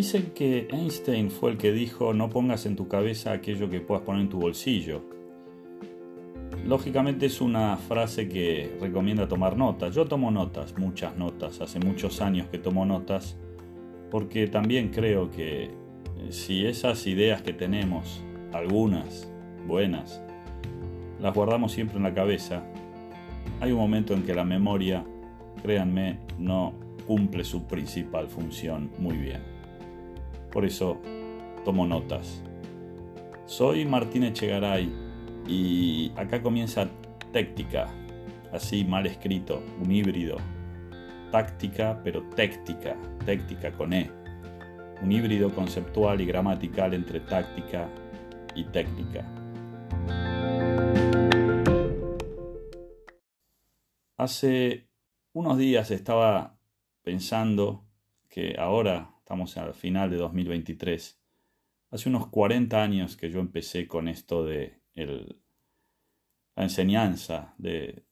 Dicen que Einstein fue el que dijo no pongas en tu cabeza aquello que puedas poner en tu bolsillo. Lógicamente es una frase que recomienda tomar notas. Yo tomo notas, muchas notas, hace muchos años que tomo notas, porque también creo que eh, si esas ideas que tenemos, algunas buenas, las guardamos siempre en la cabeza, hay un momento en que la memoria, créanme, no cumple su principal función muy bien. Por eso tomo notas. Soy Martín Echegaray y acá comienza Téctica, así mal escrito, un híbrido. Táctica, pero téctica, téctica con E. Un híbrido conceptual y gramatical entre táctica y técnica. Hace unos días estaba pensando que ahora estamos al final de 2023. Hace unos 40 años que yo empecé con esto de la enseñanza de,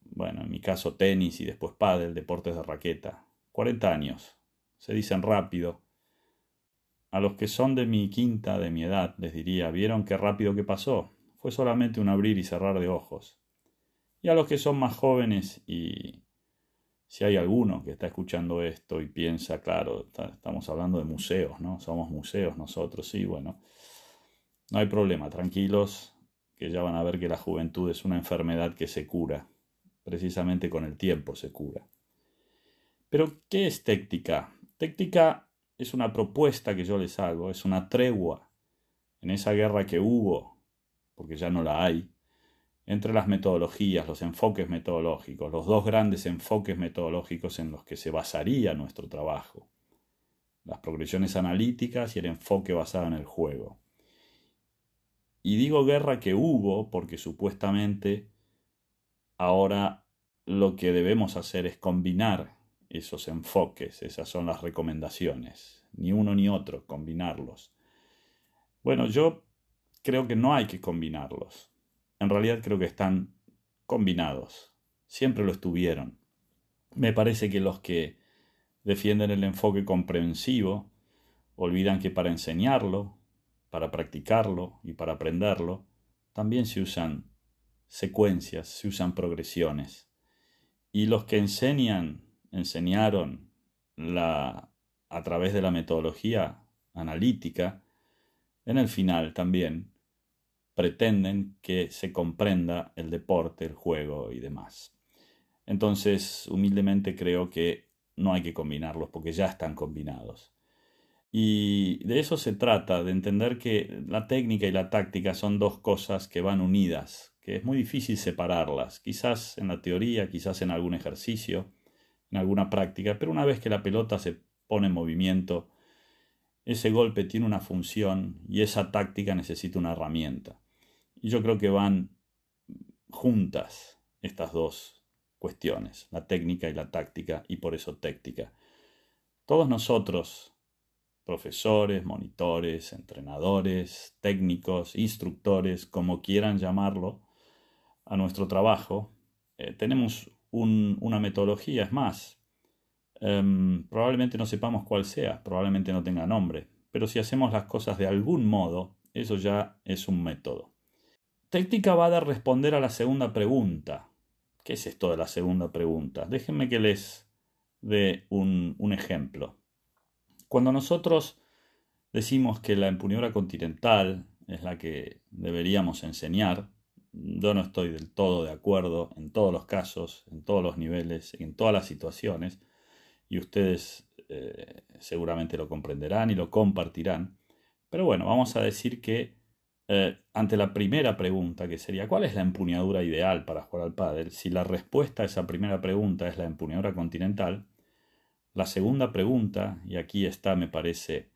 bueno, en mi caso tenis y después pádel, deportes de raqueta. 40 años. Se dicen rápido. A los que son de mi quinta, de mi edad, les diría, ¿vieron qué rápido que pasó? Fue solamente un abrir y cerrar de ojos. Y a los que son más jóvenes y si hay alguno que está escuchando esto y piensa, claro, estamos hablando de museos, ¿no? Somos museos nosotros, sí, bueno, no hay problema, tranquilos, que ya van a ver que la juventud es una enfermedad que se cura, precisamente con el tiempo se cura. Pero, ¿qué es téctica? Téctica es una propuesta que yo les hago, es una tregua en esa guerra que hubo, porque ya no la hay, entre las metodologías, los enfoques metodológicos, los dos grandes enfoques metodológicos en los que se basaría nuestro trabajo, las progresiones analíticas y el enfoque basado en el juego. Y digo guerra que hubo porque supuestamente ahora lo que debemos hacer es combinar esos enfoques, esas son las recomendaciones, ni uno ni otro, combinarlos. Bueno, yo creo que no hay que combinarlos en realidad creo que están combinados. Siempre lo estuvieron. Me parece que los que defienden el enfoque comprensivo olvidan que para enseñarlo, para practicarlo y para aprenderlo, también se usan secuencias, se usan progresiones. Y los que enseñan, enseñaron la, a través de la metodología analítica, en el final también pretenden que se comprenda el deporte, el juego y demás. Entonces, humildemente creo que no hay que combinarlos porque ya están combinados. Y de eso se trata, de entender que la técnica y la táctica son dos cosas que van unidas, que es muy difícil separarlas, quizás en la teoría, quizás en algún ejercicio, en alguna práctica, pero una vez que la pelota se pone en movimiento, ese golpe tiene una función y esa táctica necesita una herramienta. Y yo creo que van juntas estas dos cuestiones, la técnica y la táctica, y por eso téctica. Todos nosotros, profesores, monitores, entrenadores, técnicos, instructores, como quieran llamarlo, a nuestro trabajo, eh, tenemos una metodología, es más, em, probablemente no sepamos cuál sea, probablemente no tenga nombre, pero si hacemos las cosas de algún modo, eso ya es un método. Técnica va a responder a la segunda pregunta. ¿Qué es esto de la segunda pregunta? Déjenme que les dé un, ejemplo. Cuando nosotros decimos que la empuñadura continental es la que deberíamos enseñar, yo no estoy del todo de acuerdo en todos los casos, en todos los niveles, en todas las situaciones, y ustedes eh, seguramente lo comprenderán y lo compartirán. Pero bueno, vamos a decir que eh, ante la primera pregunta, que sería ¿cuál es la empuñadura ideal para jugar al pádel? Si la respuesta a esa primera pregunta es la empuñadura continental, la segunda pregunta, y aquí está, me parece,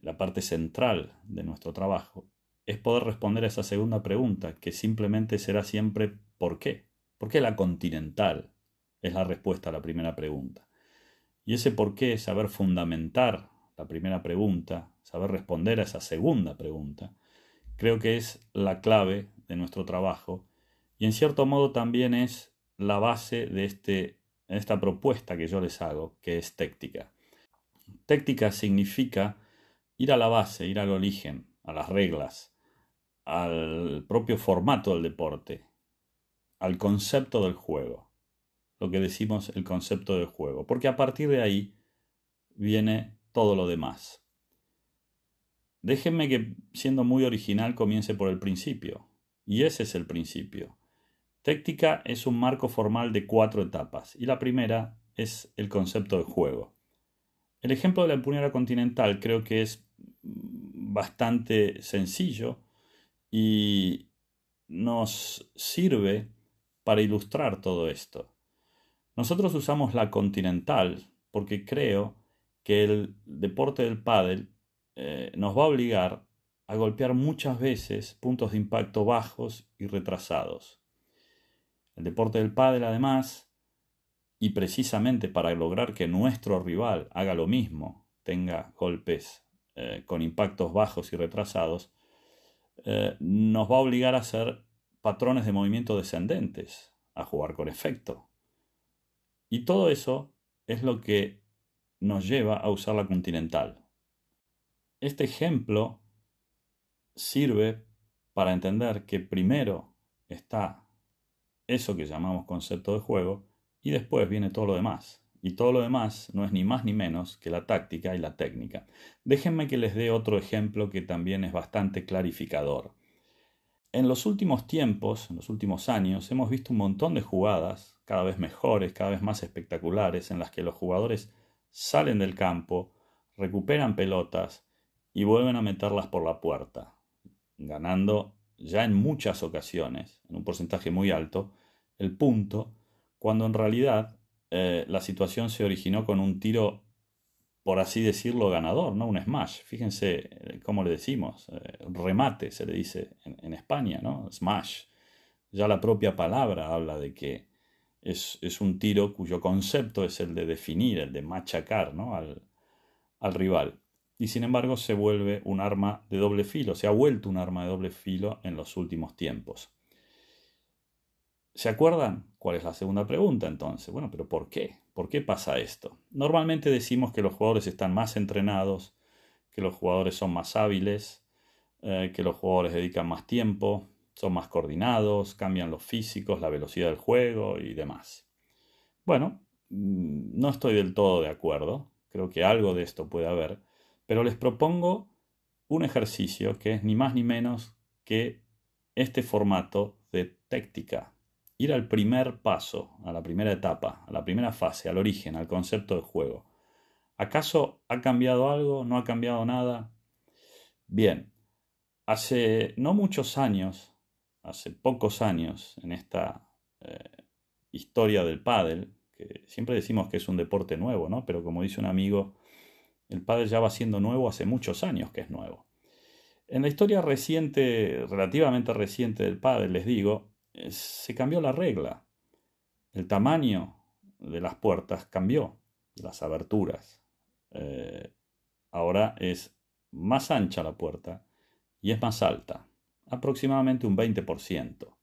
la parte central de nuestro trabajo, es poder responder a esa segunda pregunta, que simplemente será siempre ¿por qué? ¿Por qué la continental? Es la respuesta a la primera pregunta. Y ese por qué, saber fundamentar la primera pregunta, saber responder a esa segunda pregunta, creo que es la clave de nuestro trabajo y en cierto modo también es la base de este, esta propuesta que yo les hago, que es téctica. Téctica significa ir a la base, ir al origen, a las reglas, al propio formato del deporte, al concepto del juego, lo que decimos el concepto del juego, porque a partir de ahí viene todo lo demás. Déjenme que, siendo muy original, comience por el principio, y ese es el principio. Téctica es un marco formal de cuatro etapas, y la primera es el concepto de juego. El ejemplo de la empuñadura continental creo que es bastante sencillo y nos sirve para ilustrar todo esto. Nosotros usamos la continental porque creo que el deporte del pádel eh, nos va a obligar a golpear muchas veces puntos de impacto bajos y retrasados. El deporte del pádel además y precisamente para lograr que nuestro rival haga lo mismo, tenga golpes eh, con impactos bajos y retrasados, eh, nos va a obligar a hacer patrones de movimiento descendentes, a jugar con efecto. Y todo eso es lo que nos lleva a usar la continental. Este ejemplo sirve para entender que primero está eso que llamamos concepto de juego y después viene todo lo demás. Y todo lo demás no es ni más ni menos que la táctica y la técnica. Déjenme que les dé otro ejemplo que también es bastante clarificador. En los últimos tiempos, en los últimos años, hemos visto un montón de jugadas, cada vez mejores, cada vez más espectaculares, en las que los jugadores salen del campo, recuperan pelotas y vuelven a meterlas por la puerta, ganando ya en muchas ocasiones, en un porcentaje muy alto, el punto cuando en realidad eh, la situación se originó con un tiro, por así decirlo, ganador, ¿no? Un smash. Fíjense eh, cómo le decimos, eh, remate se le dice en, España, ¿no? Smash. Ya la propia palabra habla de que es, un tiro cuyo concepto es el de definir, el de machacar ¿no? al, al rival. Y sin embargo se vuelve un arma de doble filo, se ha vuelto un arma de doble filo en los últimos tiempos. ¿Se acuerdan? ¿Cuál es la segunda pregunta entonces? Bueno, pero ¿por qué? ¿Por qué pasa esto? Normalmente decimos que los jugadores están más entrenados, que los jugadores son más hábiles, eh, que los jugadores dedican más tiempo, son más coordinados, cambian los físicos, la velocidad del juego y demás. Bueno, mm, no estoy del todo de acuerdo, creo que algo de esto puede haber, pero les propongo un ejercicio que es ni más ni menos que este formato de táctica ir al primer paso, a la primera etapa, a la primera fase, al origen, al concepto de juego. ¿Acaso ha cambiado algo? ¿No ha cambiado nada? Bien, hace no muchos años, hace pocos años, en esta eh, historia del pádel, que siempre decimos que es un deporte nuevo, ¿no? Pero como dice un amigo, el pádel ya va siendo nuevo hace muchos años que es nuevo. En la historia reciente, relativamente reciente del pádel, les digo, eh, se cambió la regla. El tamaño de las puertas cambió, las aberturas. Eh, ahora es más ancha la puerta y es más alta, aproximadamente un 20%.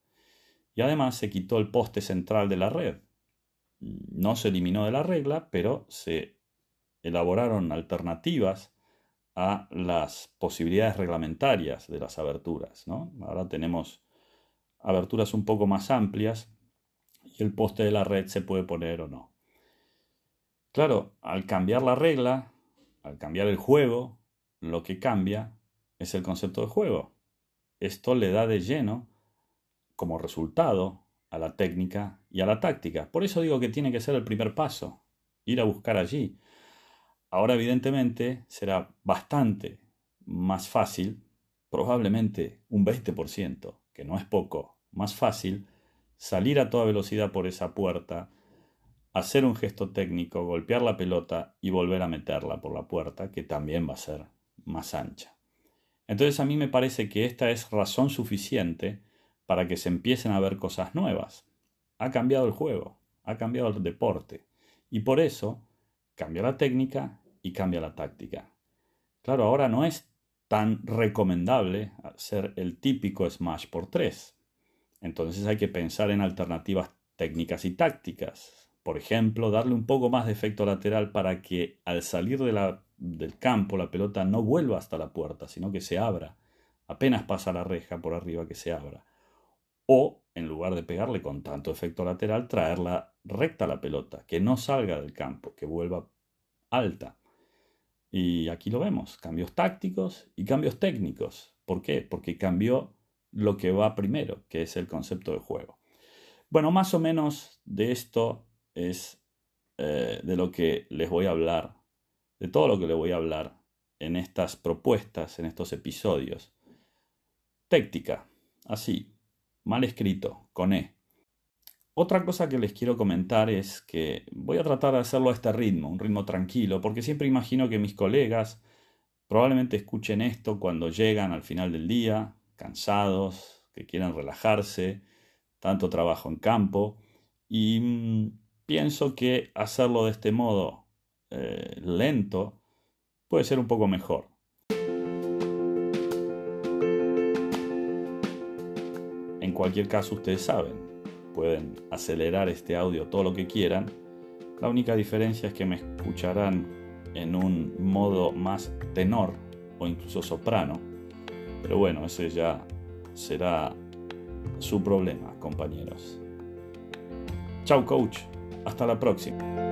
Y además se quitó el poste central de la red. No se eliminó de la regla, pero se elaboraron alternativas a las posibilidades reglamentarias de las aberturas. Ahora tenemos aberturas un poco más amplias y el poste de la red se puede poner o no. Claro, al cambiar la regla, al cambiar el juego, lo que cambia es el concepto de juego. Esto le da de lleno como resultado a la técnica y a la táctica. Por eso digo que tiene que ser el primer paso, ir a buscar allí. Ahora evidentemente será bastante más fácil, probablemente un 20%, que no es poco, más fácil, salir a toda velocidad por esa puerta, hacer un gesto técnico, golpear la pelota y volver a meterla por la puerta, que también va a ser más ancha. Entonces a mí me parece que esta es razón suficiente para que se empiecen a ver cosas nuevas. Ha cambiado el juego, ha cambiado el deporte, y por eso cambia la técnica y cambia la táctica. Claro, ahora no es tan recomendable ser el típico smash por 3. Entonces hay que pensar en alternativas técnicas y tácticas. Por ejemplo, darle un poco más de efecto lateral para que al salir del campo la pelota no vuelva hasta la puerta, sino que se abra. Apenas pasa la reja por arriba que se abra. O, en lugar de pegarle con tanto efecto lateral, traerla recta la pelota, que no salga del campo, que vuelva alta. Y aquí lo vemos, cambios tácticos y cambios técnicos. ¿Por qué? Porque cambió lo que va primero, que es el concepto de juego. Bueno, más o menos de esto es eh, de lo que les voy a hablar, de todo lo que les voy a hablar en estas propuestas, en estos episodios. Téctica, así, mal escrito, con E. Otra cosa que les quiero comentar es que voy a tratar de hacerlo a este ritmo, un ritmo tranquilo, porque siempre imagino que mis colegas probablemente escuchen esto cuando llegan al final del día, cansados, que quieren relajarse, tanto trabajo en campo, y mm, pienso que hacerlo de este modo eh, lento puede ser un poco mejor. En cualquier caso, ustedes saben, pueden acelerar este audio todo lo que quieran. La única diferencia es que me escucharán en un modo más tenor o incluso soprano pero bueno, ese ya será su problema, compañeros. Chau, coach. Hasta la próxima.